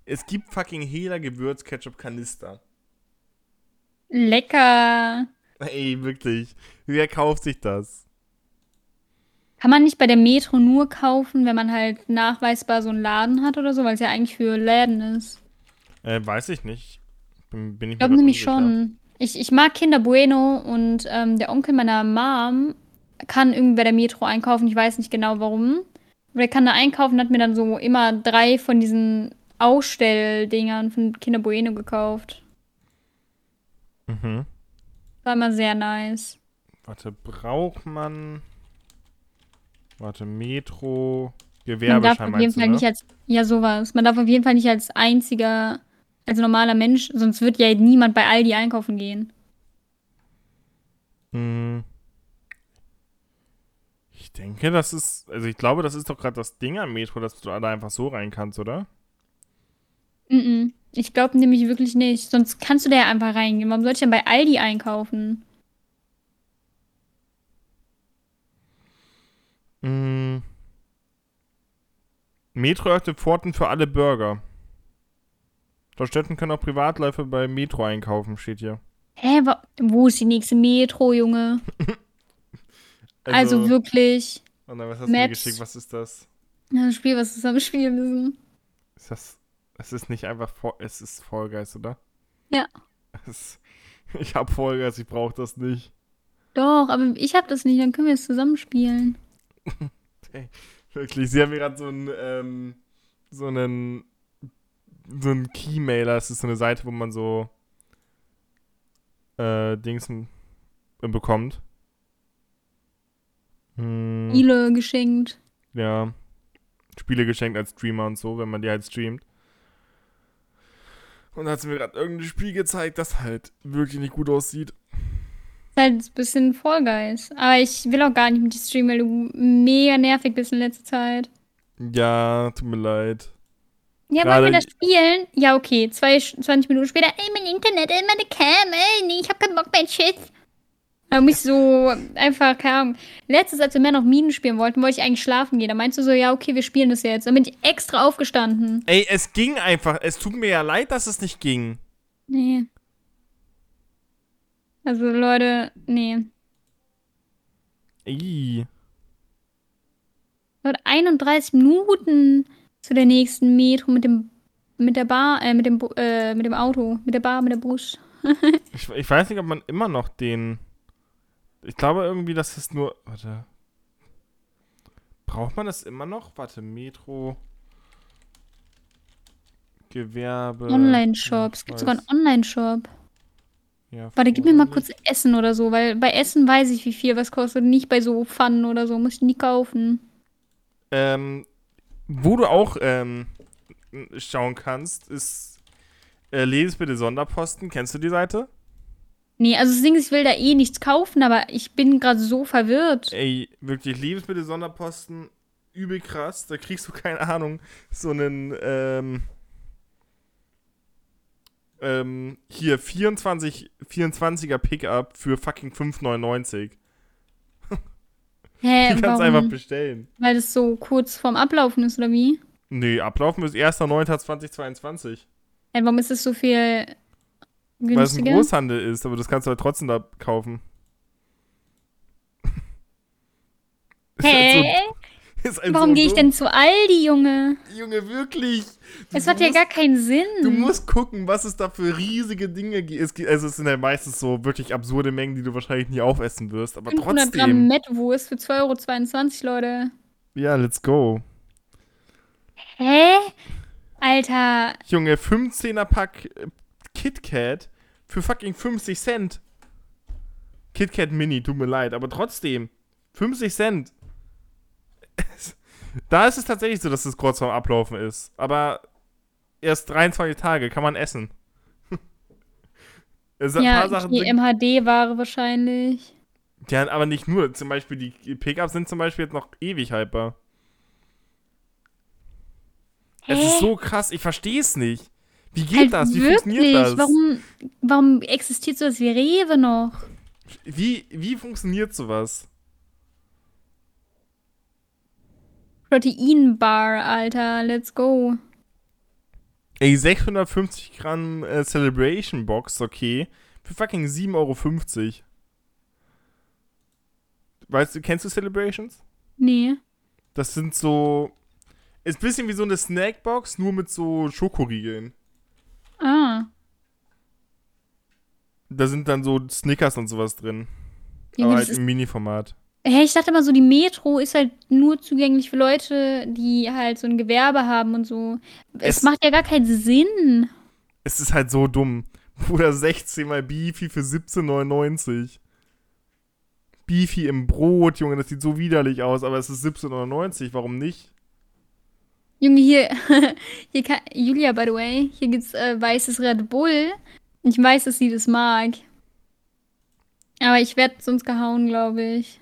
Es gibt fucking Hela Gewürzketchup Kanister. Lecker. Ey, wirklich. Wer kauft sich das? Kann man nicht bei der Metro nur kaufen, wenn man halt nachweisbar so einen Laden hat oder so, weil es ja eigentlich für Läden ist. Äh, weiß ich nicht. Bin, bin ich glaube nämlich schon. Ich, ich mag Kinder Bueno und ähm, der Onkel meiner Mom kann irgendwie bei der Metro einkaufen. Ich weiß nicht genau warum. Aber der kann da einkaufen und hat mir dann so immer drei von diesen Ausstelldingern von Kinder Bueno gekauft. Mhm. War immer sehr nice. Warte, braucht man. Warte, Metro. Man darf auf jeden Fall ne? nicht als. Ja, sowas. Man darf auf jeden Fall nicht als einziger, als normaler Mensch, sonst wird ja niemand bei Aldi einkaufen gehen. Hm. Ich denke, das ist. Also, ich glaube, das ist doch gerade das Ding am Metro, dass du da einfach so rein kannst, oder? Mhm. Ich glaube nämlich wirklich nicht. Sonst kannst du da ja einfach reingehen. Warum soll ich denn bei Aldi einkaufen? Hm. Metro öffnet Pforten für alle Bürger. Städten können auch Privatläufe bei Metro einkaufen, steht hier. Hä, wo ist die nächste Metro, Junge? Also, wirklich. Und dann, was hast du mir Maps. geschickt? Was ist das? Ja, ein Spiel, was wir zusammen spielen müssen. Ist das. Es ist nicht einfach. Es ist Guys, oder? Ja. Es, ich hab Guys, ich brauch das nicht. Doch, aber ich hab das nicht, dann können wir es zusammen spielen. Wirklich, sie haben mir gerade so einen, ähm, so einen, so einen Keymailer, das ist so eine Seite, wo man so, äh, Dings bekommt. Hm, Spiele geschenkt. ja. Spiele geschenkt als Streamer und so, wenn man die halt streamt. Und da hat sie mir gerade irgendein Spiel gezeigt, das halt wirklich nicht gut aussieht. Ist halt ein bisschen Fall Guys. Aber ich will auch gar nicht mit dir streamen, weil du mega nervig bist in letzter Zeit. Ja, tut mir leid. Ja, wollen wir das spielen? Ja, okay. Zwei, 20 Minuten später, ey, mein Internet, ey, meine Cam, ey, nee, ich hab keinen Bock mehr, shit. Da mich so einfach, keine Ahnung. Letztes, als wir mehr noch Minen spielen wollten, wollte ich eigentlich schlafen gehen. Da meinst du so, ja, okay, wir spielen das jetzt. Dann bin ich extra aufgestanden. Ey, es ging einfach. Es tut mir ja leid, dass es nicht ging. Nee. Also, Leute, nee. Ih. Leute, 31 Minuten zu der nächsten Metro mit dem, mit der Bar, äh, mit dem, äh, mit dem Auto, mit der Bar, mit der Bus. Ich, ich weiß nicht, ob man immer noch den. Ich glaube irgendwie, dass es nur. Warte. Braucht man das immer noch? Warte, Metro. Gewerbe. Online-Shop. Es gibt sogar einen Online-Shop. Ja, Warte, gib mir mal kurz Essen oder so, weil bei Essen weiß ich, wie viel was kostet. Nicht bei so Pfannen oder so. Muss ich nie kaufen. Ähm, wo du auch ähm, schauen kannst, ist äh, Lebensmittel Sonderposten. Kennst du die Seite? Nee, also das Ding ist, ich will da eh nichts kaufen, aber ich bin gerade so verwirrt. Ey, wirklich Lebensmittel Sonderposten, übel krass. Da kriegst du keine Ahnung, so einen ähm, ähm, hier 24 24er Pickup für fucking 5,99. Hä, Die kannst du einfach bestellen. Weil das so kurz vorm Ablaufen ist, oder wie? Nee, ablaufen ist 1.9.2022. Hä, warum ist das so viel Weil es ein günstiger? Großhandel ist, aber das kannst du halt trotzdem da kaufen. Halt so- ist halt Warum gehe ich denn zu Aldi, Junge? Junge, wirklich. Es hat ja gar keinen Sinn. Du musst gucken, was es da für riesige Dinge gibt. Also es sind ja meistens so wirklich absurde Mengen, die du wahrscheinlich nie aufessen wirst. Aber 500 Gramm trotzdem. Mettwurst für 2,22 Euro, Leute. Ja, let's go. Hä? Alter, Junge, 15er Pack äh, KitKat für fucking 50 Cent. KitKat Mini, tut mir leid, aber trotzdem. 50 Cent. Da ist es tatsächlich so, dass es kurz vorm Ablaufen ist. Aber erst 23 Tage kann man essen. es ja, die MHD-Ware wahrscheinlich. Ja, aber nicht nur. Zum Beispiel die Pickups sind zum Beispiel jetzt noch ewig haltbar. Es Hä? ist so krass, ich verstehe es nicht. Wie geht Halt das? Wie wirklich? funktioniert das? Warum, warum existiert sowas wie Rewe noch? Wie, wie funktioniert sowas? Proteinbar, Alter, let's go. Ey, 650 Gramm äh, Celebration Box, okay. Für fucking 7,50 Euro. Weißt du, kennst du Celebrations? Nee. Das sind so. Ist ein bisschen wie so eine Snackbox, nur mit so Schokoriegeln. Ah. Da sind dann so Snickers und sowas drin. Junge, aber halt im Mini-Format. Hä, ich dachte immer so, die Metro ist halt nur zugänglich für Leute, die halt so ein Gewerbe haben und so. Es, Es- macht ja gar keinen Sinn. Es ist halt so dumm. Bruder, 16 mal Beefy für 17,99. Beefy im Brot, Junge, das sieht so widerlich aus, aber es ist 17,99. Warum nicht? Junge, hier, hier kann, Julia, by the way, hier gibt's äh, weißes Red Bull. Ich weiß, dass sie das mag. Aber ich werde sonst gehauen, glaube ich.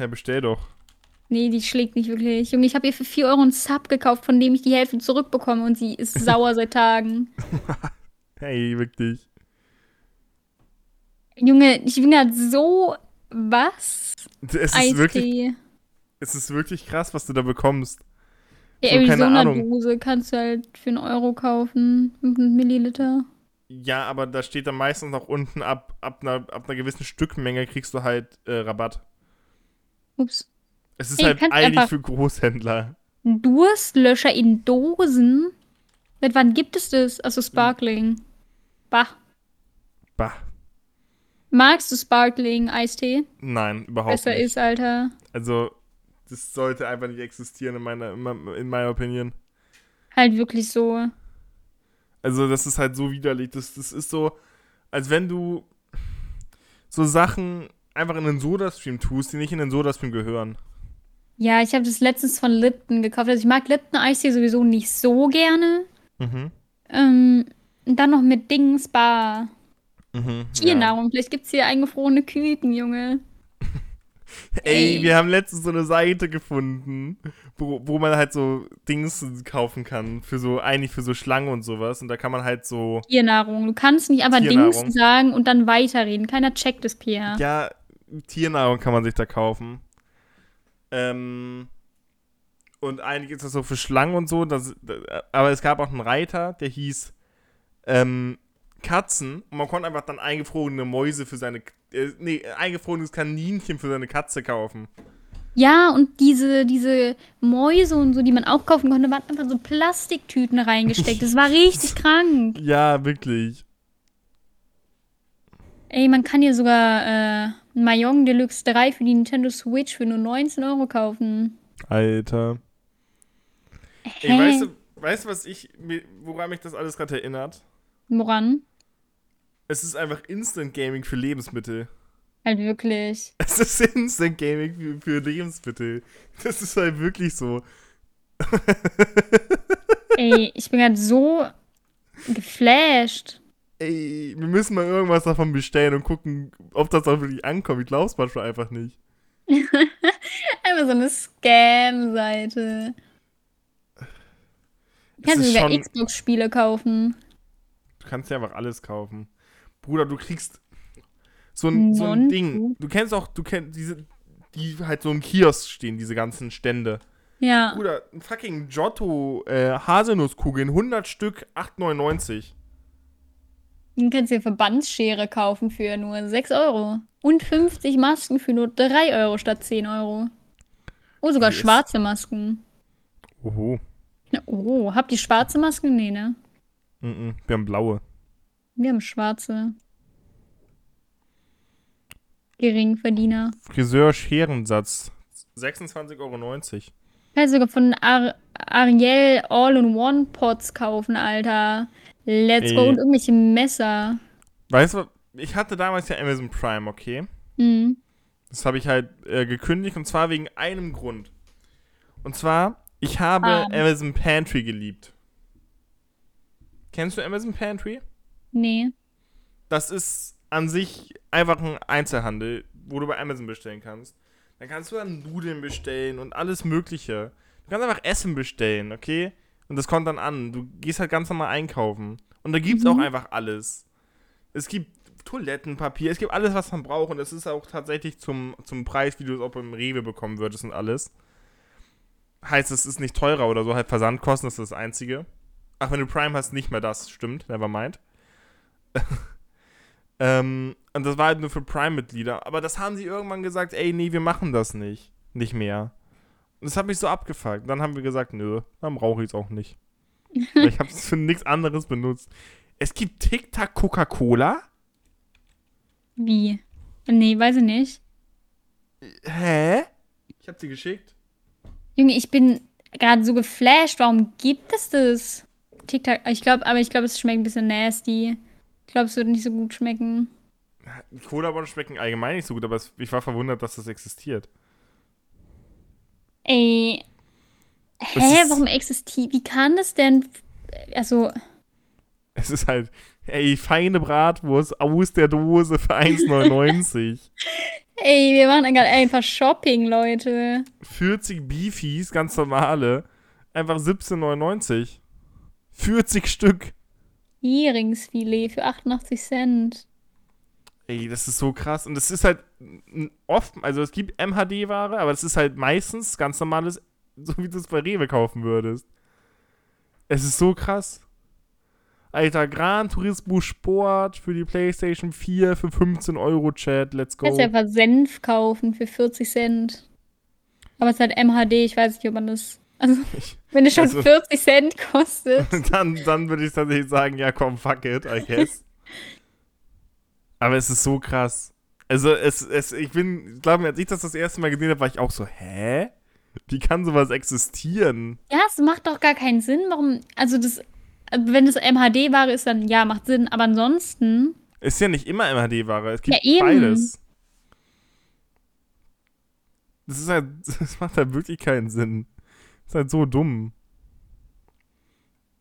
Ja, bestell doch. Nee, die schlägt nicht wirklich. Junge, ich habe ihr für 4 Euro einen Sub gekauft, von dem ich die Hälfte zurückbekomme und sie ist sauer seit Tagen. Hey, wirklich. Junge, ich bin gerade so. Was? Es ist, wirklich, es ist wirklich krass, was du da bekommst. Ja, so. Arizona-Dose kannst du halt für einen Euro kaufen. 500 Milliliter. Ja, aber da steht dann meistens noch unten, ab, ab, einer, ab einer gewissen Stückmenge kriegst du halt äh, Rabatt. Ups. Es ist Hey, halt eigentlich für Großhändler. Durstlöscher in Dosen? Seit wann gibt es das? Also Sparkling. Bah. Bah. Magst du Sparkling Eistee? Nein, überhaupt Besser nicht. ist, Alter. Also, das sollte einfach nicht existieren in meiner, in meiner- in meiner Opinion. Halt wirklich so. Also, das ist halt so widerlich. Das, das ist so, als wenn du so Sachen einfach in den Soda-Stream tust, die nicht in den Soda-Stream gehören. Ja, ich habe das letztens von Lipton gekauft. Also ich mag Lipton Eistee sowieso nicht so gerne. Mhm. Ähm, und dann noch mit Dings Bar. Mhm. Tiernahrung. Vielleicht gibt's hier eingefrorene Küken, Junge. Ey, Ey. wir haben letztens so eine Seite gefunden, wo, wo man halt so Dings kaufen kann, für so, eigentlich für so Schlangen und sowas. Und da kann man halt so, Tiernahrung. Du kannst nicht aber. Dings sagen und dann weiterreden. Keiner checkt das, Pierre. ja, Tiernahrung kann man sich da kaufen. Ähm, und eigentlich ist das so für Schlangen und so, das, aber es gab auch einen Reiter, der hieß ähm, Katzen. Und man konnte einfach dann eingefrorene Mäuse für seine, äh, nee, eingefrorenes Kaninchen für seine Katze kaufen. Ja, und diese, diese Mäuse und so, die man auch kaufen konnte, waren einfach so Plastiktüten reingesteckt. Das war richtig krank. Ja, wirklich. Ey, man kann hier sogar äh, Mahjong Deluxe 3 für die Nintendo Switch für nur 19 Euro kaufen. Alter. Ey, Hä? weißt du, weißt du, was ich, woran mich das alles gerade erinnert? Woran? Es ist einfach Instant Gaming für Lebensmittel. Halt wirklich. Es ist Instant Gaming für, für Lebensmittel. Das ist halt wirklich so. Ey, ich bin gerade so geflasht. Ey, wir müssen mal irgendwas davon bestellen und gucken, ob das auch wirklich ankommt. Ich glaub's manchmal einfach nicht. Einfach so eine Scam-Seite. Du kannst ist sogar schon- Xbox-Spiele kaufen. Du kannst ja einfach alles kaufen. Bruder, du kriegst so ein, so ein Ding. Du kennst auch, du kennst diese, die halt so im Kiosk stehen, diese ganzen Stände. Ja. Bruder, ein fucking Giotto äh, Haselnusskugeln, 100 Stück, 8,99. Du kannst dir Verbandsschere kaufen für nur 6 Euro. Und 50 Masken für nur 3 Euro statt 10 Euro. Oh, sogar Yes. schwarze Masken. Oho. Na, Oh, habt ihr schwarze Masken? Nee, ne? Mhm. Wir haben blaue. Wir haben schwarze. Geringverdiener. Friseur Scherensatz, 26,90 Euro. Kannst sogar von Ar Ariel All-in-One-Pots kaufen, Alter. Let's go. Und irgendwelche Messer. Weißt du, ich hatte damals ja Amazon Prime, okay? Hm. Das habe ich halt äh, gekündigt und zwar wegen einem Grund. Und zwar, ich habe Ah. Amazon Pantry geliebt. Kennst du Amazon Pantry? Nee. Das ist an sich einfach ein Einzelhandel, wo du bei Amazon bestellen kannst. Dann kannst du dann Nudeln bestellen und alles Mögliche. Du kannst einfach Essen bestellen, okay? Und das kommt dann an. Du gehst halt ganz normal einkaufen. Und da gibt's auch Mhm. einfach alles. Es gibt Toilettenpapier, es gibt alles, was man braucht. Und es ist auch tatsächlich zum, zum Preis, wie du es auch beim Rewe bekommen würdest und alles. Heißt, es ist nicht teurer oder so, halt Versandkosten ist das Einzige. Ach, wenn du Prime hast, nicht mehr das, stimmt, never mind. ähm, und das war halt nur für Prime-Mitglieder. Aber das haben sie irgendwann gesagt, ey, nee, wir machen das nicht. Nicht mehr. Und das hat mich so abgefuckt. Dann haben wir gesagt, nö, dann brauche ich es auch nicht. Weil ich habe es für nichts anderes benutzt. Es gibt Tic-Tac Coca-Cola? Wie? Nee, weiß ich nicht. Hä? Ich habe sie geschickt. Junge, ich bin gerade so geflasht. Warum gibt es das? TikTok. Ich glaube, aber ich glaube, es schmeckt ein bisschen nasty. Ich glaube, es wird nicht so gut schmecken. Cola-Bohnen schmecken allgemein nicht so gut, aber ich war verwundert, dass das existiert. Ey. Hä, warum existiert? Wie kann das denn? Also, Es ist halt, ey, feine Bratwurst aus der Dose für 1,99. ey, wir machen gerade einfach Shopping, Leute. 40 Beefies, ganz normale, einfach 17,99. 40 Stück. Heringsfilet für 88 Cent. Ey, das ist so krass. Und das ist halt oft, also es gibt MHD-Ware, aber das ist halt meistens ganz normales, so wie du es bei Rewe kaufen würdest. Es ist so krass. Alter, Gran Turismo Sport für die PlayStation 4 für 15 Euro, Chat. Let's go. Kannst du einfach Senf kaufen für 40 Cent. Aber es ist halt MHD, ich weiß nicht, ob man das. Also, wenn es schon also- 40 Cent kostet. dann, dann würde ich tatsächlich sagen, ja komm, fuck it, I guess. Aber es ist so krass. Also es, es ich bin, ich glaube, als ich das das erste Mal gesehen habe, war ich auch so, hä? Wie kann sowas existieren? Ja, es macht doch gar keinen Sinn. Warum? Also, das. Wenn es MHD-Ware ist, dann ja, macht Sinn. Aber ansonsten. Ist ja nicht immer MHD-Ware, es gibt Ja, eben. beides. Das ist halt, das macht halt wirklich keinen Sinn. Das ist halt so dumm.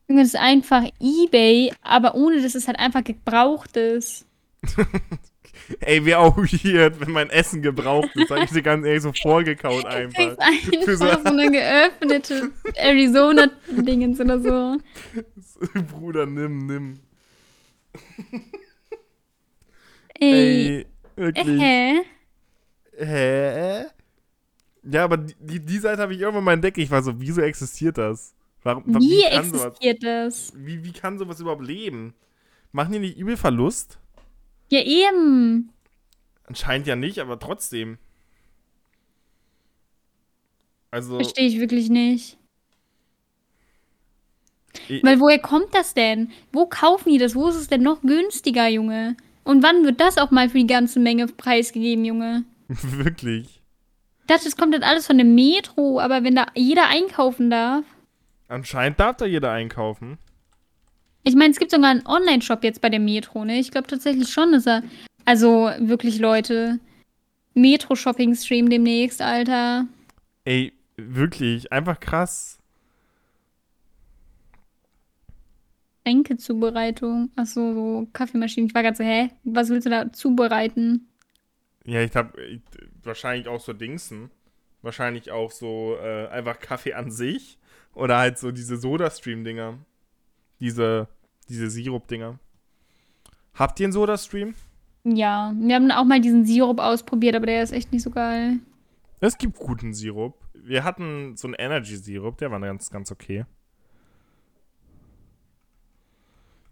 Das ist einfach Ebay, aber ohne dass es halt einfach gebraucht ist. Ey, wäre auch weird, wenn mein Essen gebraucht ist, sag ich dir ganz ehrlich, so vorgekaut einfach. kriegst Für so- einfach so eine geöffnete Arizona-Dingens oder so. Bruder, nimm, nimm. Ey. Ey, wirklich. Hä? Hä? Ja, aber die, die, Seite habe ich irgendwann mal entdeckt. Ich war so, wieso existiert das? Warum, wa- Wie kann sowas, existiert das? wie, wie kann sowas überhaupt leben? Machen die nicht übel Verlust? Ja, eben. Anscheinend ja nicht, aber trotzdem. Also, Verstehe ich wirklich nicht. ich, Weil woher kommt das denn? Wo kaufen die das? Wo ist es denn noch günstiger, Junge? Und wann wird das auch mal für die ganze Menge preisgegeben, Junge? wirklich. Ich dachte, das kommt dann alles von dem Metro, aber wenn da jeder einkaufen darf. Anscheinend darf da jeder einkaufen. Ich meine, es gibt sogar einen Online-Shop jetzt bei der Metro, ne? Ich glaube tatsächlich schon, dass er. Also wirklich, Leute. Metro-Shopping-Stream demnächst, Alter. Ey, wirklich, einfach krass. Tränkezubereitung. Achso, so Kaffeemaschinen. Ich war gerade so, hä? Was willst du da zubereiten? Ja, ich habe wahrscheinlich auch so Dingsen. Wahrscheinlich auch so äh, einfach Kaffee an sich. Oder halt so diese Soda-Stream-Dinger. Diese, diese Sirup-Dinger. Habt ihr einen Soda-Stream? Ja, wir haben auch mal diesen Sirup ausprobiert, aber der ist echt nicht so geil. Es gibt guten Sirup. Wir hatten so einen Energy-Sirup, der war ganz, ganz okay.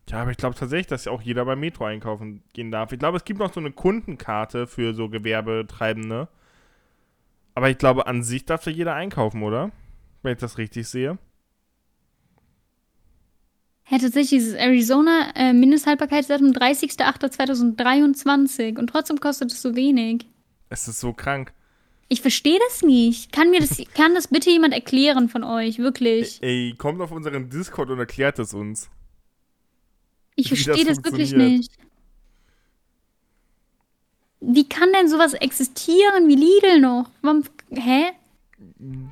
Ja, aber ich glaube tatsächlich, dass ja auch jeder beim Metro einkaufen gehen darf. Ich glaube, es gibt noch so eine Kundenkarte für so Gewerbetreibende. Aber ich glaube, an sich darf da jeder einkaufen, oder? Wenn ich das richtig sehe. Hä, tatsächlich dieses Arizona äh, Mindesthaltbarkeitsdatum 30.08.2023 und trotzdem kostet es so wenig. Es ist so krank. Ich verstehe das nicht. Kann mir das, kann das bitte jemand erklären von euch? Wirklich. Ey, kommt auf unseren Discord und erklärt es uns. Ich wie das verstehe das, wirklich nicht. Wie kann denn sowas existieren wie Lidl noch? Warum, hä?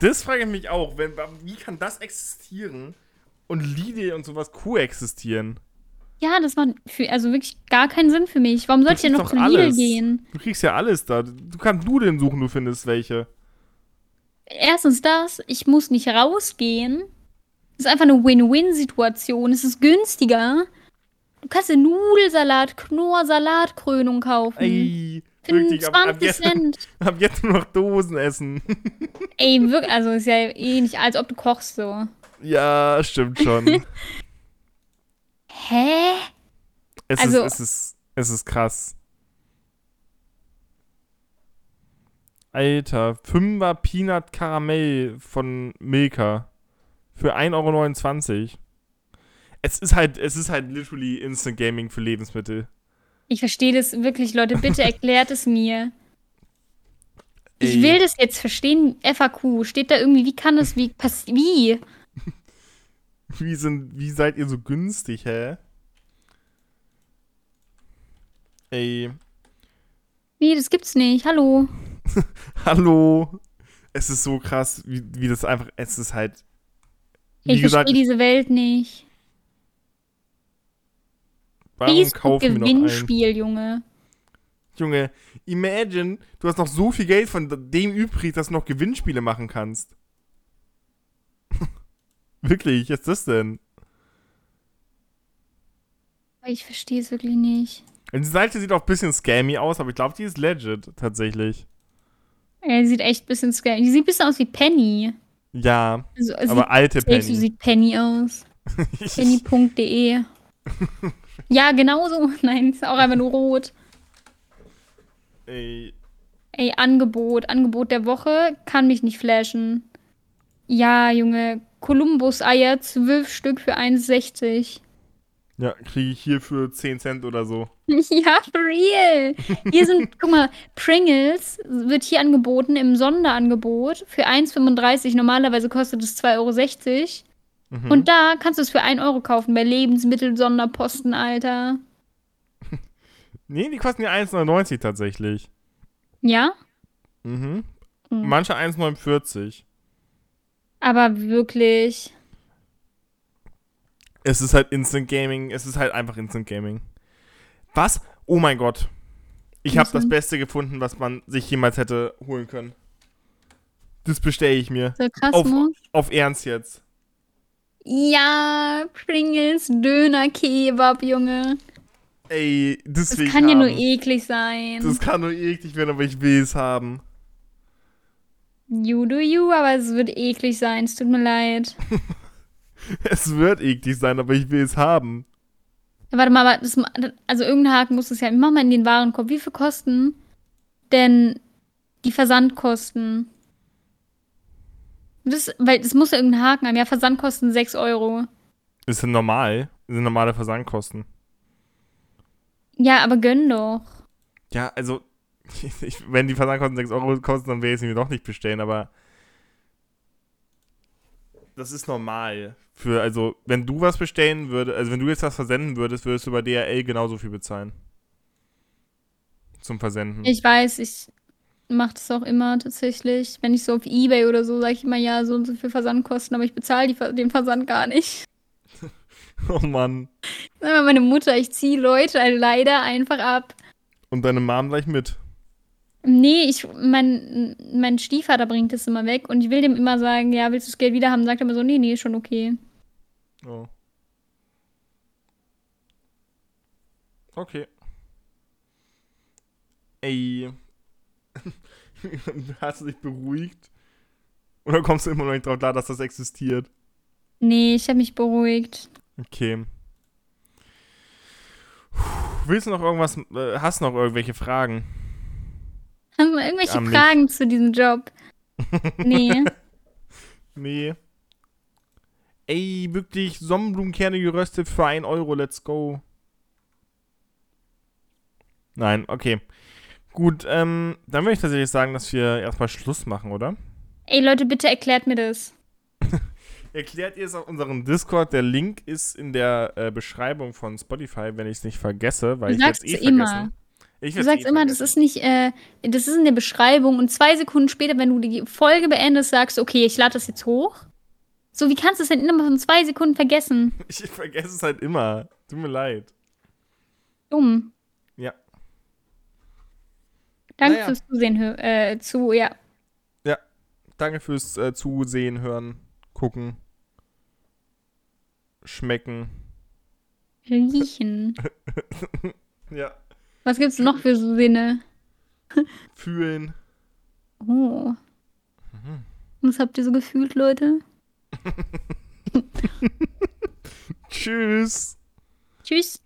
Das frage ich mich auch. Wenn, wie kann das existieren und Lidl und sowas koexistieren? Ja, das macht für, also wirklich gar keinen Sinn für mich. Warum sollte ich denn noch zu Lidl alles. gehen? Du kriegst ja alles da. Du kannst Nudeln suchen, du findest welche. Erstens das, ich muss nicht rausgehen. Das ist einfach eine Win-Win-Situation. Es ist günstiger. Du kannst dir Nudelsalat, Knorr, Salatkrönung kaufen. Ey, Für wirklich, ab, ab, 20 jetzt, Cent. ab jetzt nur noch Dosen essen. Ey, wirklich, also ist ja eh nicht, als ob du kochst so. Ja, stimmt schon. Hä? Es, Also- ist, es, ist, es ist krass. Alter, 5er Peanut Karamell von Milka. Für 1,29 Euro. Es ist halt, es ist halt literally Instant Gaming für Lebensmittel. Ich verstehe das wirklich, Leute. Bitte erklärt es mir. Ich Ey. will das jetzt verstehen. FAQ. Steht da irgendwie, wie kann das, wie, pass, wie? Wie, sind, wie seid ihr so günstig, hä? Ey, Nee, das gibt's nicht. Hallo. hallo. Es ist so krass, wie, wie das einfach, es ist halt. Wie Ich gesagt, verstehe diese Welt nicht. warum kaufen wir noch ein? Facebook-Gewinnspiel, Junge. Junge, imagine, du hast noch so viel Geld von dem übrig, dass du noch Gewinnspiele machen kannst. Wirklich, was ist das denn? Ich verstehe es wirklich nicht. Und die Seite sieht auch ein bisschen scammy aus, aber ich glaube, die ist legit, tatsächlich. Er sieht echt ein bisschen scary. Die sieht ein bisschen aus wie Penny. Ja, Also, aber alte safe, so Penny. sieht Penny aus. Penny.de. Ja, genau so. Nein, ist auch einfach nur rot. Ey, Ey, Angebot. Angebot der Woche kann mich nicht flashen. Ja, Junge. Kolumbus-Eier, 12 Stück für 1,60. ja, kriege ich hier für 10 Cent oder so. Ja, for real. Hier sind, guck mal, Pringles wird hier angeboten im Sonderangebot für 1,35. Normalerweise kostet es 2,60 Euro. Mhm. Und da kannst du es für 1 Euro kaufen bei Lebensmittel-Sonderposten, Alter. Nee, die kosten ja 1,99 tatsächlich. Ja? Mhm. Hm. Manche 1,49. Aber wirklich. Es ist halt Instant Gaming. Es ist halt einfach Instant Gaming. Was? Oh mein Gott. Ich habe das? Beste gefunden, was man sich jemals hätte holen können. Das bestelle ich mir. So krass, Auf, ne? auf Ernst jetzt. Ja, Pringles, Döner, Kebab, Junge. Ey, das, Das kann ja nur haben. eklig sein. Das kann nur eklig werden, aber ich will es haben. You do you, aber es wird eklig sein. Es tut mir leid. Es wird eklig sein, aber ich will es haben. Ja, Warte mal, aber das, also irgendein Haken muss es ja. Mach mal in den Warenkorb. Wie viel kosten denn die Versandkosten? Das, weil es muss ja irgendeinen Haken haben. Ja, Versandkosten 6 Euro. Das sind normal. Das sind normale Versandkosten. Ja, aber gönn doch. Ja, also, ich, wenn die Versandkosten 6 Euro kosten, dann werde ich sie mir doch nicht bestellen, aber das ist normal. Für, also, wenn du was bestellen würdest, also wenn du jetzt was versenden würdest, würdest du bei DRL genauso viel bezahlen. Zum Versenden. Ich weiß, ich mache das auch immer tatsächlich. Wenn ich so auf Ebay oder so, sage ich immer, ja, so und so viel Versandkosten, aber ich bezahle den Versand gar nicht. Oh Mann. Sag mal, meine Mutter, ich ziehe Leute leider einfach ab. Und deine Mom gleich mit. Nee, ich, mein, mein Stiefvater bringt das immer weg und ich will dem immer sagen, ja, willst du das Geld wieder haben? Sagt er immer so, nee, nee, schon okay. Oh. Okay. Ey. Hast du dich beruhigt? Oder kommst du immer noch nicht drauf klar, dass das existiert? Nee, ich habe mich beruhigt. Okay. Puh, Willst du noch irgendwas, äh, hast du noch irgendwelche Fragen? Du mal irgendwelche Am Fragen zu diesem Job? Nee. Nee. Ey, wirklich Sonnenblumenkerne geröstet für 1 Euro, let's go. Nein, okay. Gut, ähm, dann würde ich tatsächlich sagen, dass wir erstmal Schluss machen, oder? Ey, Leute, bitte erklärt mir das. Erklärt ihr es auf unserem Discord. Der Link ist in der äh, Beschreibung von Spotify, wenn ich es nicht vergesse, weil Du ich sagst eh immer. vergessen. Ich Du sagst eh immer, das vergessen. ist nicht, äh, das ist in der Beschreibung und zwei Sekunden später, wenn du die Folge beendest, sagst, du, okay, ich lade das jetzt hoch. So, wie kannst du es denn innerhalb von zwei Sekunden vergessen? Ich vergesse es halt immer. Tut mir leid. Dumm. Ja. Danke Naja. fürs Zusehen, äh, zu, ja. Danke fürs äh, Zusehen, Hören, Gucken, Schmecken. Riechen. Ja. Was gibt's noch für so Sinne? Fühlen. Oh. Mhm. Was habt ihr so gefühlt, Leute? Tschüss. Tschüss.